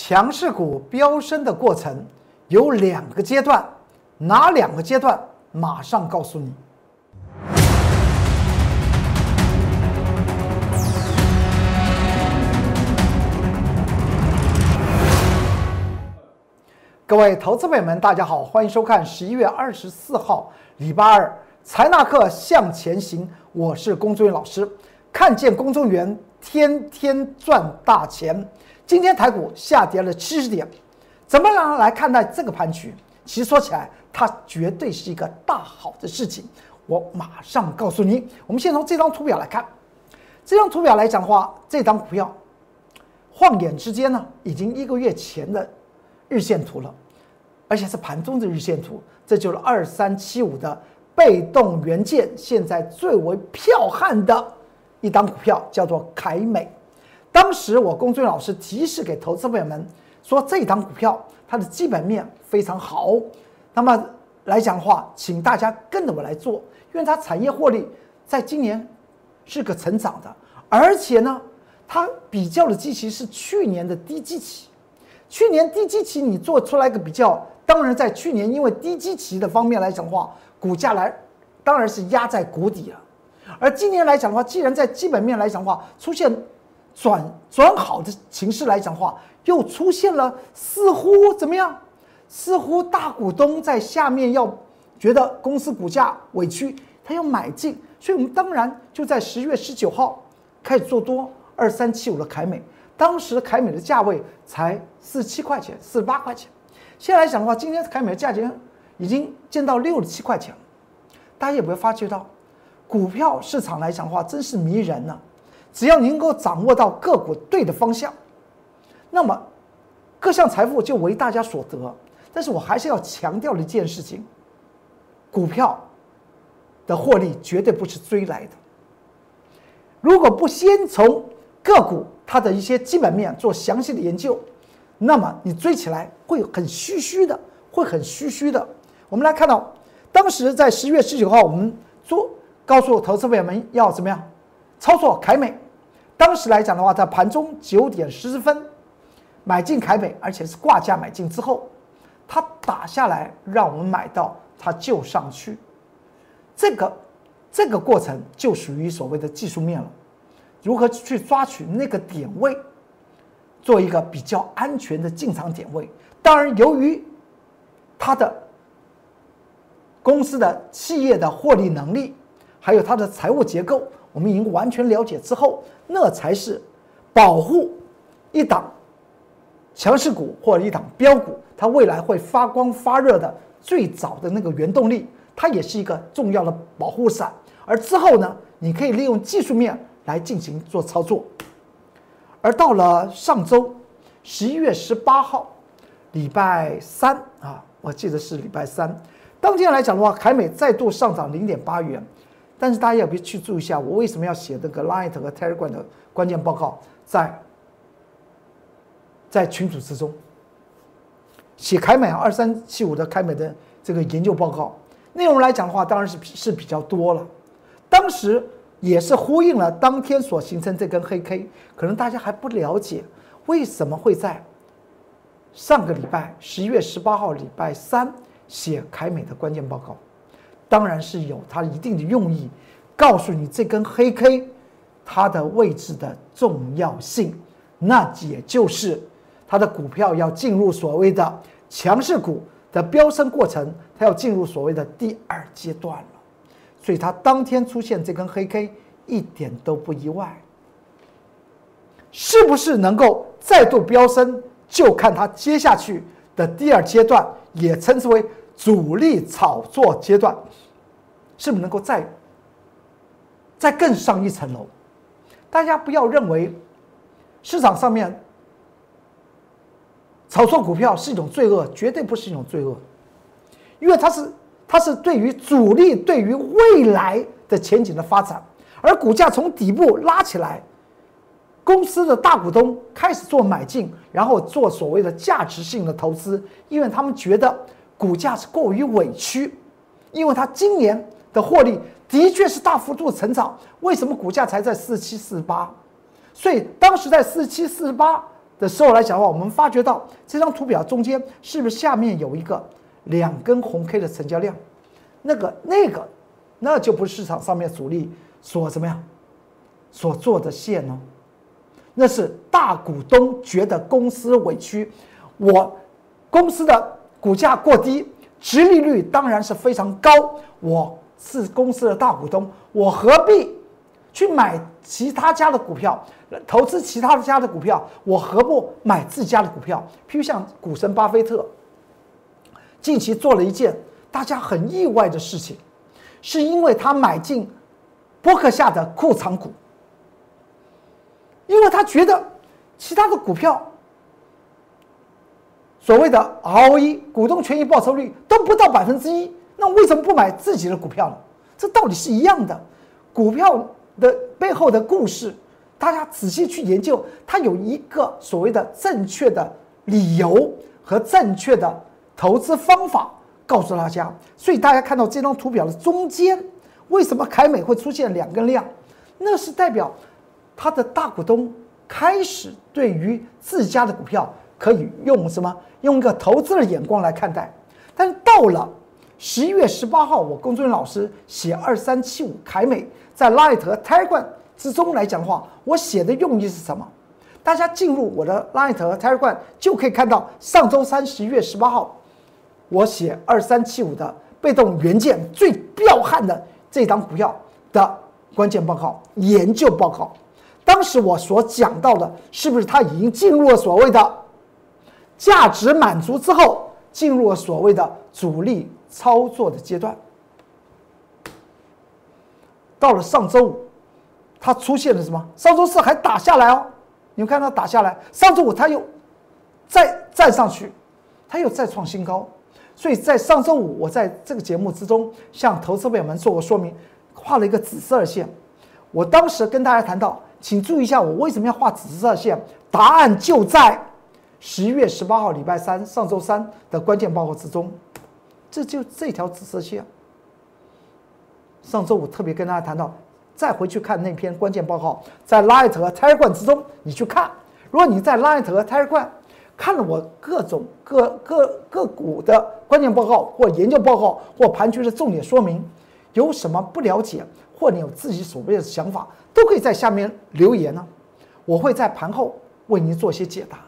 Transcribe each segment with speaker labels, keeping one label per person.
Speaker 1: 强势股飙升的过程有两个阶段，哪两个阶段？马上告诉你。各位投资朋友们，大家好，欢迎收看十一月二十四号礼拜二财纳课向前行，我是龚忠元老师。看见公众员天天赚大钱。今天台股下跌了七十点，怎么样来看待这个盘局？其实说起来，它绝对是一个大好的事情。我马上告诉你。我们先从这张图表来看，这张图表来讲的话，这张股票晃眼之间呢，已经一个月前的日线图了，而且是盘中的日线图。这就是二三七五的被动元件，现在最为彪悍的一档股票，叫做凯美。当时我龚俊老师提示给投资朋友们说，这档股票它的基本面非常好，那么来讲的话，请大家跟着我来做，因为它产业获利在今年是个成长的，而且呢，它比较的基期是去年的低基期，去年低基期你做出来个比较，当然在去年因为低基期的方面来讲的话，股价来当然是压在谷底了，而今年来讲的话，既然在基本面来讲的话出现。转转好的形势来讲话，又出现了似乎怎么样？似乎大股东在下面要觉得公司股价委屈，他要买进，所以我们当然就在十月十九号开始做多二三七五的凯美，当时凯美的价位才四十七块钱、四十八块钱，现在来讲的话，今天凯美的价钱已经见到六十七块钱了。大家有没有发觉到，股票市场来讲的话，真是迷人呢？只要能够掌握到个股对的方向，那么各项财富就为大家所得。但是我还是要强调的一件事情：股票的获利绝对不是追来的。如果不先从个股它的一些基本面做详细的研究，那么你追起来会很虚虚的，会很虚虚的。我们来看到，当时在十月十九号，我们做告诉投资朋友们要怎么样？操作凯美，当时来讲的话，在盘中九点十分买进凯美，而且是挂价买进之后，它打下来，让我们买到它就上去，这个这个过程就属于所谓的技术面了。如何去抓取那个点位，做一个比较安全的进场点位？当然，由于它的公司的企业的获利能力，还有它的财务结构。我们已经完全了解之后，那才是保护一档强势股或者一档标股，它未来会发光发热的最早的那个原动力，它也是一个重要的保护伞。而之后呢，你可以利用技术面来进行做操作。而到了上周十一月十八号，礼拜三啊，我记得是礼拜三，当天来讲的话，凯美再度上涨零点八元。但是大家要不去注意一下，我为什么要写这个 Light 和 Telegram 的关键报告在在群组之中？写凯美二三七五的凯美的这个研究报告内容来讲的话，当然是是比较多了。当时也是呼应了当天所形成这根黑 K，可能大家还不了解为什么会在上个礼拜十一月十八号礼拜三写凯美的关键报告。当然是有它一定的用意，告诉你这根黑 K 它的位置的重要性，那也就是它的股票要进入所谓的强势股的飙升过程，它要进入所谓的第二阶段了。所以它当天出现这根黑 K 一点都不意外，是不是能够再度飙升，就看它接下去的第二阶段，也称之为。主力炒作阶段，是不是能够再再更上一层楼？大家不要认为市场上面炒作股票是一种罪恶，绝对不是一种罪恶，因为它是它是对于主力对于未来的前景的发展，而股价从底部拉起来，公司的大股东开始做买进，然后做所谓的价值性的投资，因为他们觉得。股价是过于委屈，因为它今年的获利的确是大幅度成长。为什么股价才在四七四八？所以当时在四七四八的时候来讲的话，我们发觉到这张图表中间是不是下面有一个两根红 K 的成交量？那个那个，那就不是市场上面主力所怎么样所做的线哦，那是大股东觉得公司委屈，我公司的股价过低，殖利率当然是非常高，我是公司的大股东，我何必去买其他家的股票？投资其他的家的股票，我何不买自家的股票？譬如像股神巴菲特，近期做了一件大家很意外的事情，是因为他买进波克夏的库藏股，因为他觉得其他的股票所谓的 ROE 股东权益报酬率都不到百分之一，那为什么不买自己的股票呢？这道理是一样的，股票的背后的故事。大家仔细去研究，它有一个所谓的正确的理由和正确的投资方法告诉大家。所以大家看到这张图表的中间，为什么凯美会出现两根量？那是代表它的大股东开始对于自家的股票可以用什么？用一个投资的眼光来看待。但是到了十一月十八号，我龚俊老师写二三七五凯美在 Light 和 Tiger。之中来讲的话，我写的用意是什么？大家进入我的 Light 和 Tiger 就可以看到，上周三十一月十八号，我写二三七五的被动元件最彪悍的这张股票的关键报告研究报告。当时我所讲到的，是不是它已经进入了所谓的价值满足之后，进入了所谓的主力操作的阶段？到了上周五。它出现了什么？上周四还打下来哦，你们看它打下来，上周五它又再站上去，它又再创新高。所以在上周五，我在这个节目之中向投资朋友们做过说明，画了一个紫色线。我当时跟大家谈到，请注意一下，我为什么要画紫色线？答案就在十一月十八号礼拜三上周三的关键报告之中，这就这条紫色线。上周五特别跟大家谈到。再回去看那篇关键报告，在 Light 和 Tiger 之中，你去看。如果你在 Light 和 Tiger 看了我各种各各个股的关键报告或研究报告或盘局的重点说明，有什么不了解或你有自己所谓的想法，都可以在下面留言呢。我会在盘后为您做些解答。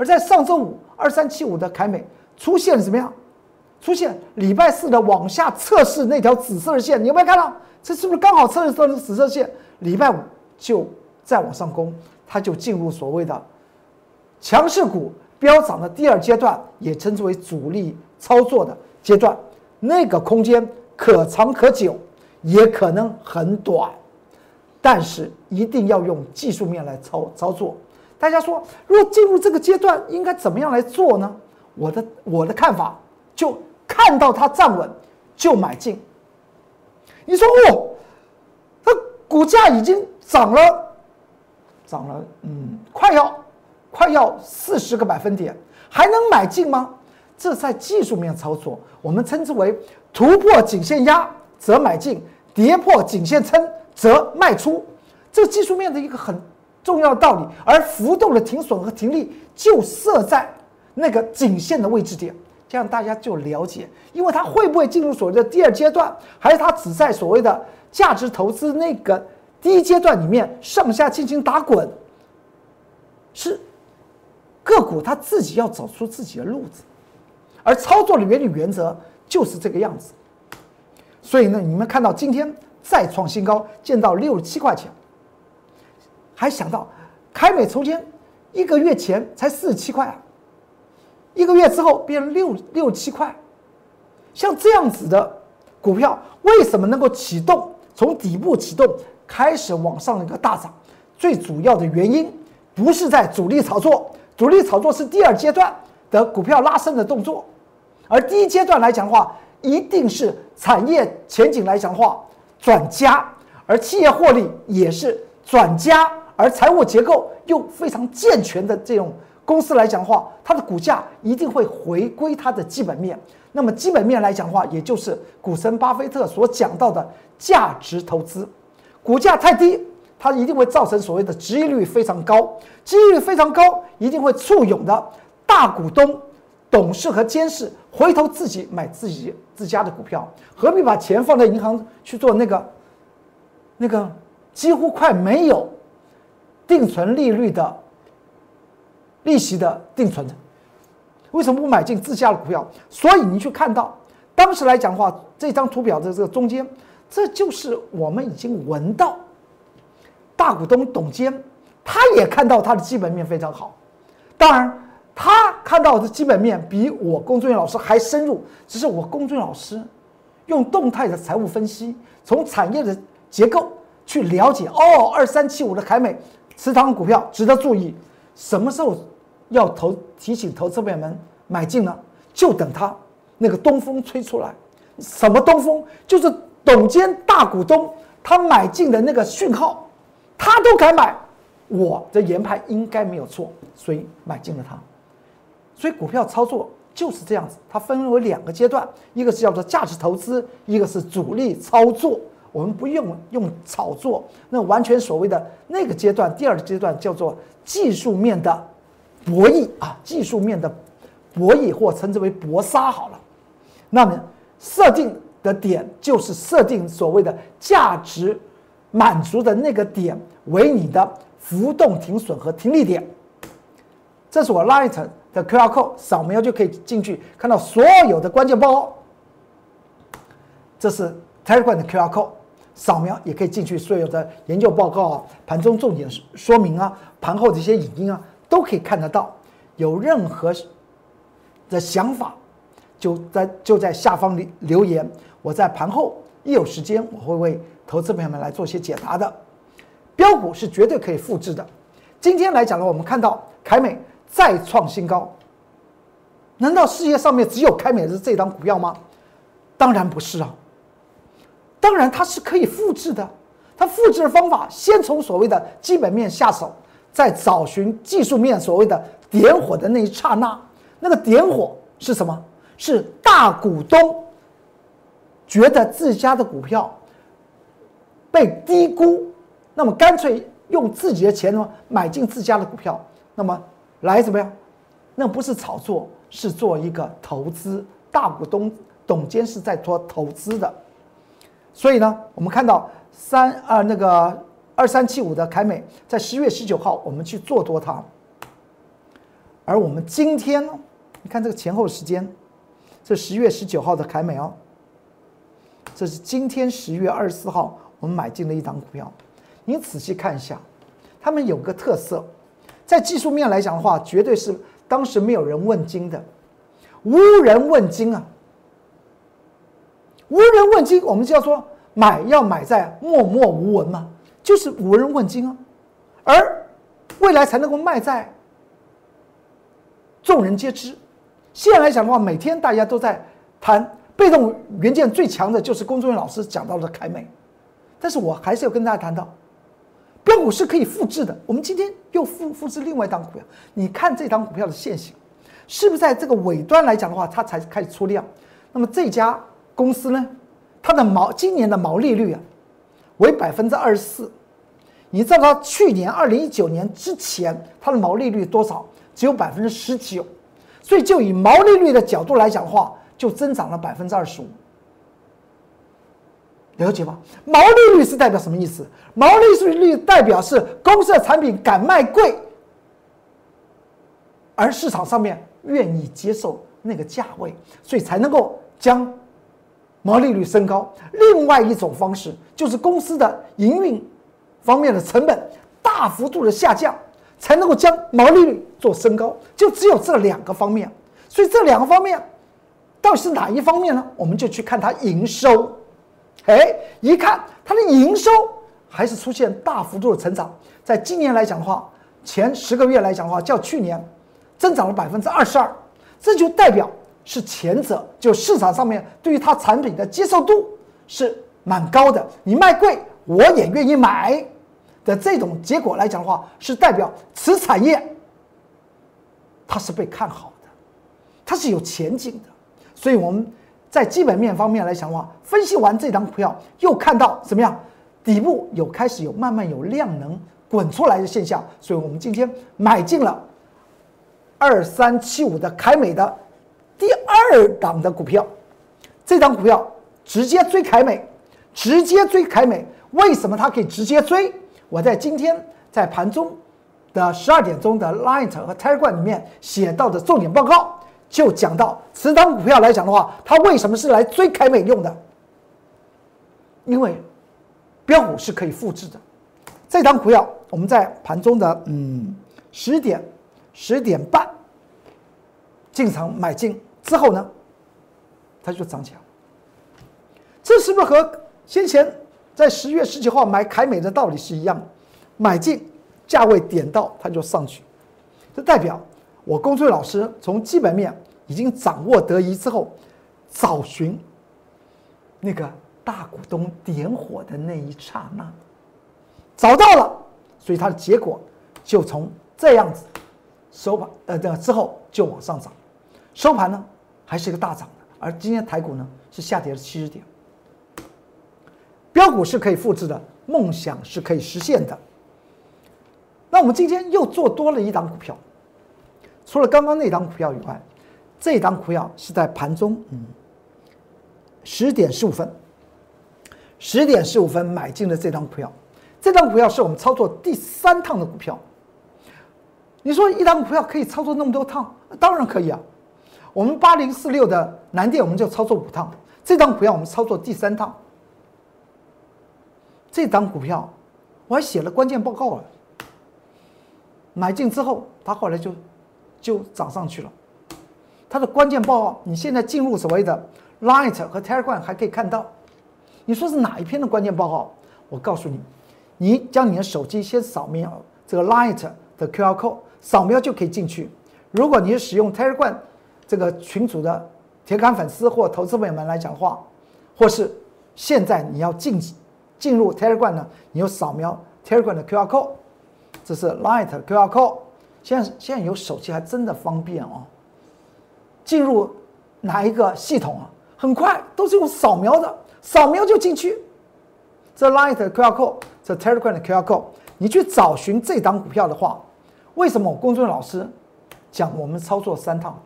Speaker 1: 而在上周五二三七五的凯美出现了怎么样？出现礼拜四的往下测试那条紫色的线，你有没有看到？这是不是刚好测试到那紫色线？礼拜五就再往上攻，它就进入所谓的强势股飙涨的第二阶段，也称之为主力操作的阶段。那个空间可长可久，也可能很短，但是一定要用技术面来操操作。大家说，如果进入这个阶段，应该怎么样来做呢？我的我的看法，就看到它站稳就买进。你说哦，它股价已经涨了，涨了，嗯，快要快要四十个百分点，还能买进吗？这在技术面操作，我们称之为突破颈线压则买进，跌破颈线撑则卖出，这技术面的一个很重要道理。而浮动的停损和停利就设在那个颈线的位置点。这样大家就了解，因为它会不会进入所谓的第二阶段，还是它只在所谓的价值投资那个第一阶段里面上下进行打滚？是个股它自己要走出自己的路子，而操作的原理原则就是这个样子。所以呢，你们看到今天再创新高，见到六十七块钱，还想到凯美从前一个月前才四十七块啊。一个月之后变六六七块，像这样子的股票，为什么能够启动从底部启动开始往上一个大涨？最主要的原因不是在主力炒作，主力炒作是第二阶段的股票拉升的动作，而第一阶段来讲的话，一定是产业前景来讲的话转佳，而企业获利也是转佳，而财务结构又非常健全的这种。公司来讲的话，它的股价一定会回归它的基本面。那么基本面来讲的话，也就是股神巴菲特所讲到的价值投资。股价太低，它一定会造成所谓的值益率非常高，值益率非常高，一定会簇拥的大股东、董事和监事回头自己买自己自家的股票，何必把钱放在银行去做那个那个几乎快没有定存利率的利息的定存？为什么不买进自家的股票？所以你去看到当时来讲的话，这张图表的这个中间，这就是我们已经闻到大股东董监，他也看到他的基本面非常好。当然，他看到的基本面比我龚俊老师还深入，只是我龚俊老师用动态的财务分析，从产业的结构去了解。哦，二三七五的凯美持仓股票值得注意，什么时候？要投提醒投资朋友们买进呢，就等它那个东风吹出来。什么东风？就是董监大股东他买进的那个讯号，他都敢买，我的研判应该没有错，所以买进了它。所以股票操作就是这样子，它分为两个阶段，一个是叫做价值投资，一个是主力操作。我们不用用炒作，那完全所谓的那个阶段，第二个阶段叫做技术面的。博弈啊，技术面的博弈，或称之为搏杀好了。那么设定的点就是设定所谓的价值满足的那个点为你的浮动停损和停利点。这是我 Light 的 QR code，扫描就可以进去看到所有的关键报告。这是 Telegram 的 QR code，扫描也可以进去所有的研究报告啊、盘中重点说明啊、盘后的一些影音啊。都可以看得到，有任何的想法，就在就在下方留留言。我在盘后一有时间，我会为投资朋友们来做些解答的。标股是绝对可以复制的。今天来讲呢，我们看到凯美再创新高。难道世界上面只有凯美的这张股票吗？当然不是啊。当然它是可以复制的。它复制的方法，先从所谓的基本面下手。再找寻技术面所谓的点火的那一刹那，那个点火是什么？是大股东觉得自家的股票被低估，那么干脆用自己的钱呢买进自家的股票，那么来怎么样？那不是炒作，是做一个投资。大股东董监是在做投资的，所以呢，我们看到三啊那个。二三七五的凯美在十月十九号，我们去做多它。而我们今天呢，你看这个前后时间，这十月十九号的凯美哦，这是今天十月二十四号我们买进了一档股票。你仔细看一下，他们有个特色，在技术面来讲的话，绝对是当时没有人问津的，无人问津啊，无人问津，我们就要说买要买在默默无闻嘛。就是无人问津啊，而未来才能够卖在众人皆知。现在来讲的话，每天大家都在谈被动元件最强的，就是工作人老师讲到的凯美。但是我还是要跟大家谈到，标股是可以复制的。我们今天又复复制另外一档股票，你看这档股票的现形，是不是在这个尾端来讲的话，它才开始出量？那么这家公司呢，它的毛今年的毛利率啊？为百分之二十四，你知道它去年二零一九年之前它的毛利率多少？只有百分之十九，所以就以毛利率的角度来讲的话，就增长了百分之二十五。了解吗？毛利率是代表什么意思？毛利率代表是公司的产品敢卖贵，而市场上面愿意接受那个价位，所以才能够将。毛利率升高，另外一种方式就是公司的营运方面的成本大幅度的下降，才能够将毛利率做升高。就只有这两个方面，所以这两个方面到底是哪一方面呢？我们就去看它营收。哎，一看它的营收还是出现大幅度的成长，在今年来讲的话，前十个月来讲的话，较去年增长了百分之二十二，这就代表。是前者，就市场上面对于它产品的接受度是蛮高的，你卖贵我也愿意买的这种结果来讲的话，是代表此产业它是被看好的，它是有前景的。所以我们在基本面方面来讲的话，分析完这张股票，又看到怎么样？底部有开始有慢慢有量能滚出来的现象，所以我们今天买进了二三七五的凯美的第二档的股票，这档股票直接追凯美，直接追凯美，为什么它可以直接追？我在今天在盘中的十二点钟的 Light 和 Telegram 里面写到的重点报告，就讲到此档股票来讲的话，它为什么是来追凯美用的？因为标股是可以复制的。这档股票我们在盘中的嗯十点十点半进场买进之后呢，它就涨起来。这是不是和先前在十月十九号买凯美的道理是一样的？买进价位点到它就上去，这代表我公孙老师从基本面已经掌握得宜之后，找寻那个。大股东点火的那一刹那，找到了，所以它的结果就从这样子收盘，呃，的之后就往上涨，收盘呢还是一个大涨的，而今天台股呢是下跌了七十点。标股是可以复制的，梦想是可以实现的。那我们今天又做多了一档股票，除了刚刚那档股票以外，这档股票是在盘中，嗯，十点十五分。十点十五分买进了这张股票，这张股票是我们操作第三趟的股票。你说一张股票可以操作那么多趟？当然可以啊。我们八零四六的南电我们就操作五趟，这张股票我们操作第三趟。这张股票我还写了关键报告了。买进之后，它后来就就涨上去了。它的关键报告，你现在进入所谓的 Light 和 Telegram 还可以看到。你说是哪一篇的关键报告？我告诉你，你将你的手机先扫描这个 Light 的 QR code，扫描就可以进去。如果你使用 Telegram 这个群组的铁杆粉丝或投资朋友们来讲话，或是现在你要进进入 Telegram 呢，你有扫描 Telegram 的 QR code，这是 Light QR code。现在现在有手机还真的方便哦。进入哪一个系统啊？很快都是用扫描的。扫描就进去，这 Light QR code，这 Telegram 的 QR code，你去找寻这档股票的话，为什么我公孙老师讲我们操作三趟？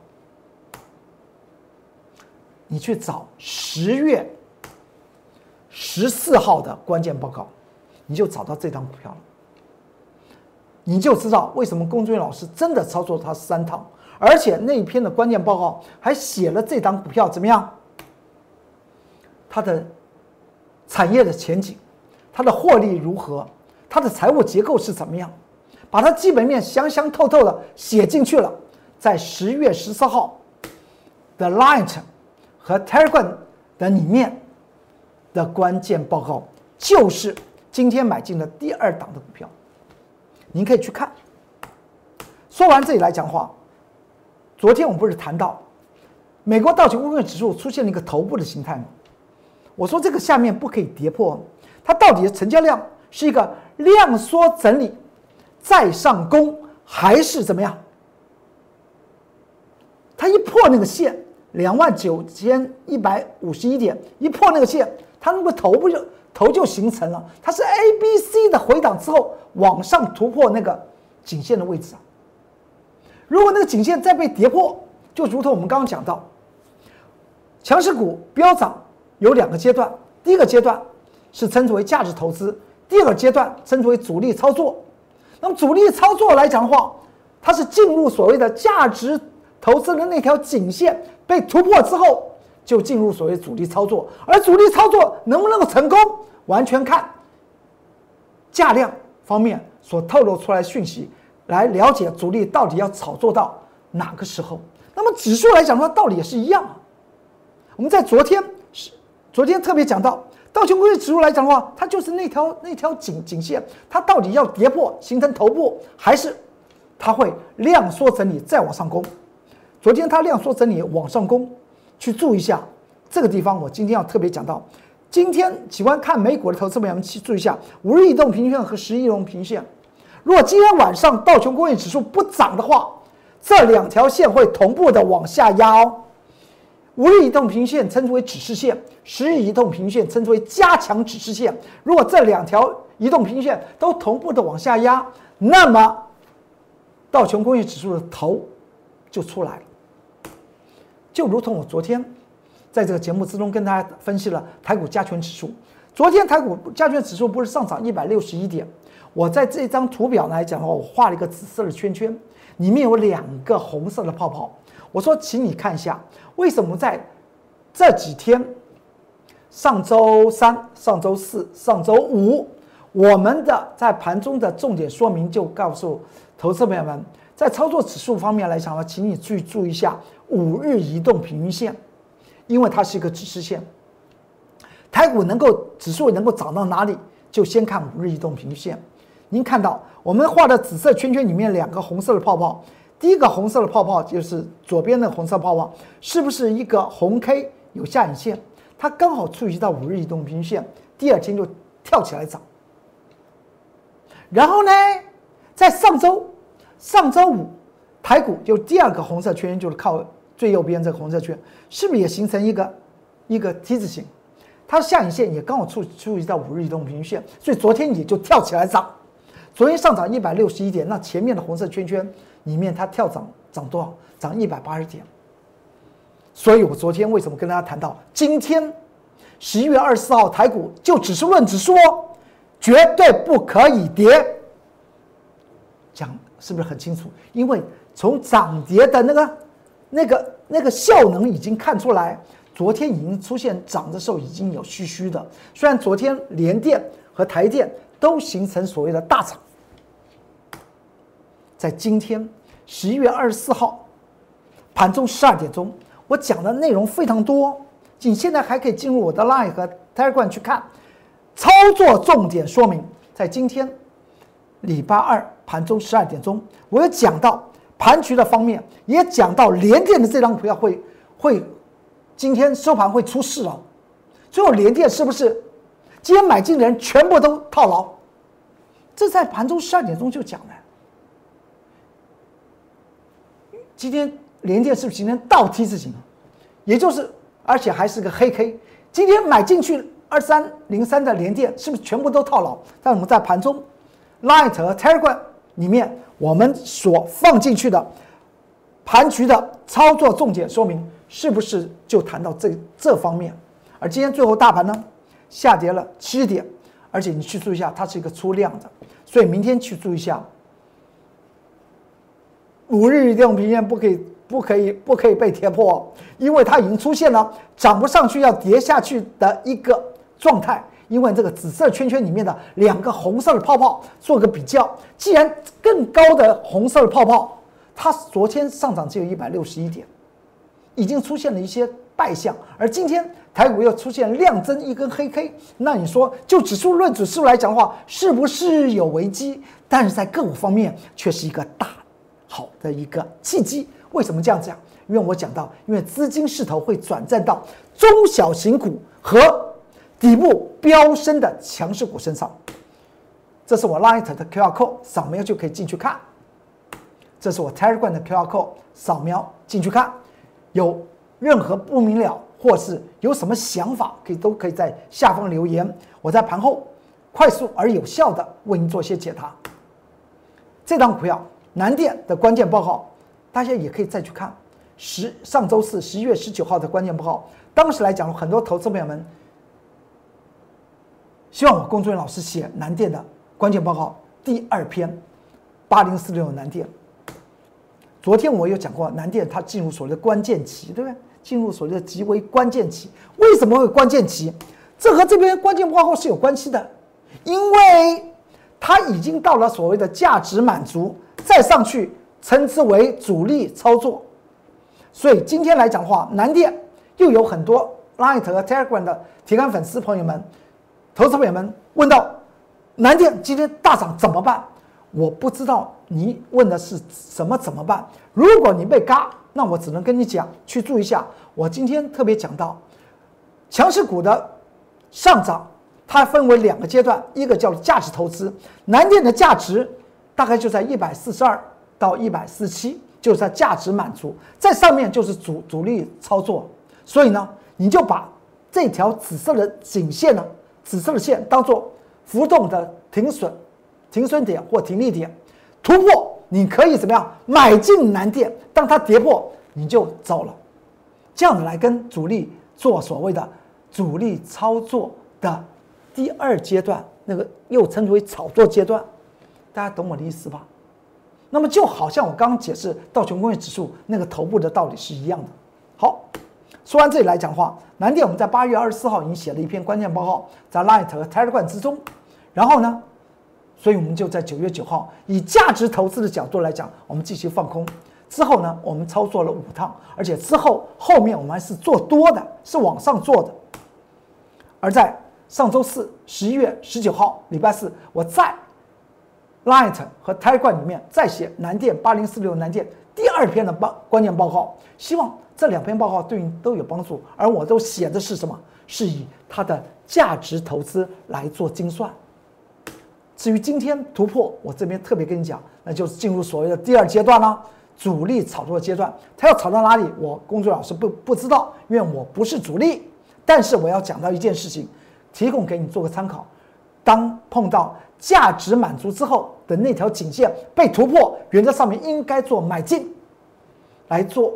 Speaker 1: 你去找十月十四号的关键报告，你就找到这档股票了，你就知道为什么龚俊老师真的操作它三趟，而且那一篇的关键报告还写了这档股票怎么样？它的产业的前景，它的获利如何，它的财务结构是怎么样，把它基本面详详透透的写进去了。在十月十四号的 Light 和 Telegram 的里面的关键报告，就是今天买进的第二档的股票，您可以去看。说完这里来讲话，昨天我们不是谈到美国道琼工业指数出现了一个头部的形态吗？我说这个下面不可以跌破，它到底成交量是一个量缩整理再上攻，还是怎么样？它一破那个线两万九千一百五十一点，一破那个线，它那个头部就头就形成了，它是 A、B、C 的回档之后往上突破那个颈线的位置啊。如果那个颈线再被跌破，就如同我们刚刚讲到，强势股飙涨。有两个阶段，第一个阶段是称之为价值投资，第二个阶段称之为主力操作。那么主力操作来讲的话，它是进入所谓的价值投资的那条颈线被突破之后，就进入所谓主力操作。而主力操作能不能够成功，完全看价量方面所透露出来讯息，来了解主力到底要炒作到哪个时候。那么指数来讲的话，道理也是一样啊。我们在昨天是。昨天特别讲到道琼工业指数来讲的话，它就是那条那条颈颈线，它到底要跌破形成头部，还是它会量缩整理再往上攻？昨天它量缩整理往上攻，去注意一下这个地方。我今天要特别讲到，今天喜欢看美股的投资朋友们去注意一下五日移动平均线和十一动平均线。如果今天晚上道琼工业指数不涨的话，这两条线会同步的往下压哦。五日移动平均线称之为指示线，十日移动平均线称之为加强指示线。如果这两条移动平均线都同步的往下压，那么道琼工业指数的头就出来了。就如同我昨天在这个节目之中跟大家分析了台股加权指数，昨天台股加权指数不是上涨一百六十一点？我在这张图表来讲的话，我画了一个紫色的圈圈，里面有两个红色的泡泡。我说，请你看一下，为什么在这几天，上周三、上周四、上周五，我们的在盘中的重点说明就告诉投资朋友们，在操作指数方面来讲的话，请你去注意一下五日移动平均线，因为它是一个指示线。台股能够指数能够涨到哪里，就先看五日移动平均线。您看到我们画的紫色圈圈里面两个红色的泡泡。第一个红色的泡泡就是左边的红色泡泡，是不是一个红 K 有下影线？它刚好触及到五日移动平均线，第二天就跳起来涨。然后呢，在上周上周五，台股就第二个红色圈，就是靠最右边这个红色圈，是不是也形成一个一个 T 字形？它下影线也刚好触触及到五日移动平均线，所以昨天也就跳起来涨。昨天上涨一百六十一点，那前面的红色圈圈。里面它跳涨涨多少？涨一百八十点。所以我昨天为什么跟大家谈到，今天十一月二十四号台股就只是论指数，绝对不可以跌。讲是不是很清楚？因为从涨跌的那个、那个、那个效能已经看出来，昨天已经出现涨的时候已经有虚虚的。虽然昨天联电和台电都形成所谓的大涨。在今天十一月二十四号盘中十二点钟，我讲的内容非常多，你现在还可以进入我的 Line 和 Telegram 去看操作重点说明。在今天礼拜二盘中十二点钟，我有讲到盘局的方面，也讲到联电的这张股票会会今天收盘会出事了。最后联电是不是今天买进的人全部都套牢？这在盘中十二点钟就讲了。今天连电是不是今天倒 T 字形？也就是，而且还是个黑 K。今天买进去二三零三的连电，是不是全部都套牢？但我们在盘中，Light 和 Telegram 里面，我们所放进去的盘局的操作重点说明，是不是就谈到这这方面？而今天最后大盘呢，下跌了七点，而且你去注意一下，它是一个出量的，所以明天去注意一下。五日移动平线不可以、不可以、不可以被跌破，因为它已经出现了涨不上去要跌下去的一个状态。因为这个紫色圈圈里面的两个红色的泡泡做个比较，既然更高的红色的泡泡，它昨天上涨只有一百六十一点，已经出现了一些败相，而今天台股又出现量增一根黑 K，那你说就指数论指数来讲的话，是不是有危机？但是在个股方面却是一个大。好的一个契机，为什么这样讲？因为我讲到，因为资金势头会转战到中小型股和底部飙升的强势股身上。这是我 Light 的 QR code，扫描就可以进去看。这是我 Telegram 的 QR code，扫描进去看。有任何不明了，或是有什么想法，可以都可以在下方留言，我在盘后快速而有效的为您做些解答。这张股票。南电的关键报告，大家也可以再去看。十上周四十一月十九号的关键报告，当时来讲，很多投资朋友们希望我工作人员老师写南电的关键报告第二篇，八零四六南电。昨天我有讲过，南电它进入所谓的关键期，对不对？进入所谓的极为关键期，为什么会关键期？这和这边关键报告是有关系的，因为它已经到了所谓的价值满足。再上去，称之为主力操作。所以今天来讲的话，南电又有很多 Light 和 Telegram 的铁杆粉丝朋友们、投资朋友们问到：南电今天大涨怎么办？我不知道你问的是什么怎么办。如果你被嘎，那我只能跟你讲，去注意一下。我今天特别讲到，强势股的上涨，它分为两个阶段，一个叫价值投资，南电的价值。大概就在一百四十二到一百四七，就是它价值满足，在上面就是主主力操作。所以呢，你就把这条紫色的颈线呢，紫色的线当做浮动的停损、停损点或停利点，突破你可以怎么样买进南电，当它跌破你就走了，这样子来跟主力做所谓的主力操作的第二阶段，那个又称之为炒作阶段，大家懂我的意思吧？那么就好像我刚刚解释道琼工业指数那个头部的道理是一样的。说完这里来讲话，南电我们在八月二十四号已经写了一篇关键报告，在 Light 和 Telegram 之中。然后呢，所以我们就在九月九号以价值投资的角度来讲，我们继续放空。之后呢，我们操作了五趟，而且之后后面我们还是做多的，是往上做的。而在上周四十一月十九号礼拜四，我在。Light 和 Telegram 里面再写南电八零四六南电第二篇的报关键报告，希望这两篇报告对你都有帮助。而我都写的是什么？是以它的价值投资来做精算。至于今天突破，我这边特别跟你讲，那就是进入所谓的第二阶段啦，主力炒作阶段。它要炒到哪里，我工作老师不不知道，因为我不是主力。但是我要讲到一件事情，提供给你做个参考。当碰到价值满足之后的那条颈线被突破，原则上面应该做买进，来做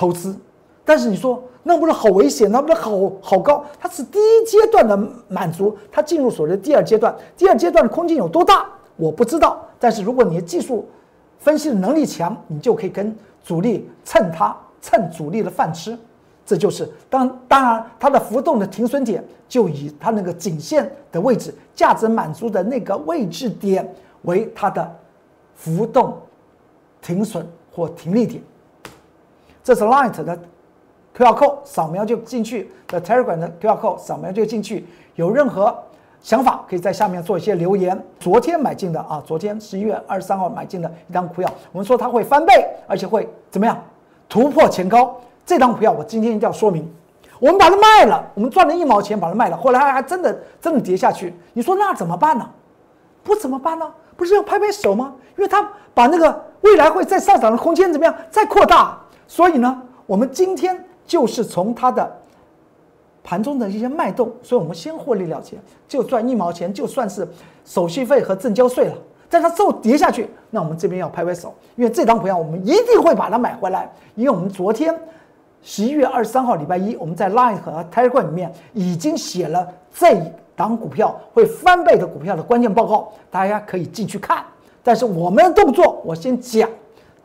Speaker 1: 投资。但是你说那不是好危险，那不是好好高？它是第一阶段的满足，它进入所谓的第二阶段。第二阶段的空间有多大？我不知道。但是如果你的技术分析的能力强，你就可以跟主力蹭它，蹭主力的饭吃。这就是当当然，它的浮动的停损点就以它那个颈线的位置、价值满足的那个位置点为它的浮动停损或停利点。这是 Light 的 QR code 扫描就进去，The Telegram 的 QR code 扫描就进去。有任何想法，可以在下面做一些留言。昨天买进的啊，昨天十一月二十三号买进的一张股票，我们说它会翻倍，而且会怎么样突破前高。这张股票我今天一定要说明，我们把它卖了，我们赚了一毛钱把它卖了，后来还真的真的跌下去，你说那怎么办呢？不怎么办呢？不是要拍拍手吗？因为它把那个未来会再上涨的空间怎么样再扩大，所以呢，我们今天就是从它的盘中的一些脉动，所以我们先获利了结，就赚一毛钱，就算是手续费和证交税了。在它之后跌下去，那我们这边要拍拍手，因为这张股票我们一定会把它买回来，因为我们昨天。十一月二十三号，礼拜一，我们在 Line 和 Telegram 里面已经写了这一档股票会翻倍的股票的关键报告，大家可以进去看。但是我们的动作，我先讲。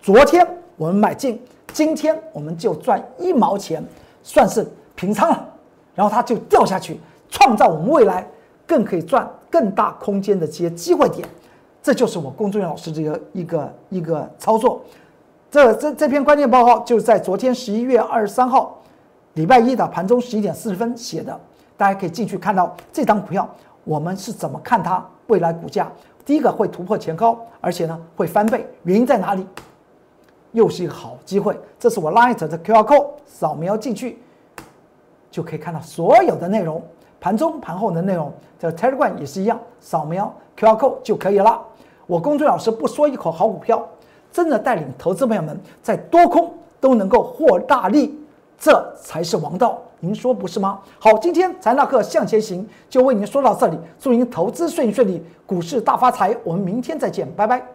Speaker 1: 昨天我们买进，今天我们就赚一毛钱，算是平仓了。然后它就掉下去，创造我们未来更可以赚更大空间的这些机会点。这就是我龚俊老师这个一个一个操作。这这这篇关键报告就是在昨天十一月二十三号，礼拜一的盘中十一点四十分写的，大家可以进去看到这张股票，我们是怎么看它未来股价？第一个会突破前高，而且呢会翻倍，原因在哪里？又是一个好机会。这是我 Light 的 QR code，扫描进去就可以看到所有的内容，盘中盘后的内容。这 Telegram 也是一样，扫描 QR code 就可以了。我公孙老师不说一口好股票。真的带领投资朋友们在多空都能够获大利，这才是王道，您说不是吗？好，今天财纳课向前行就为您说到这里，祝您投资顺顺利，股市大发财。我们明天再见，拜拜。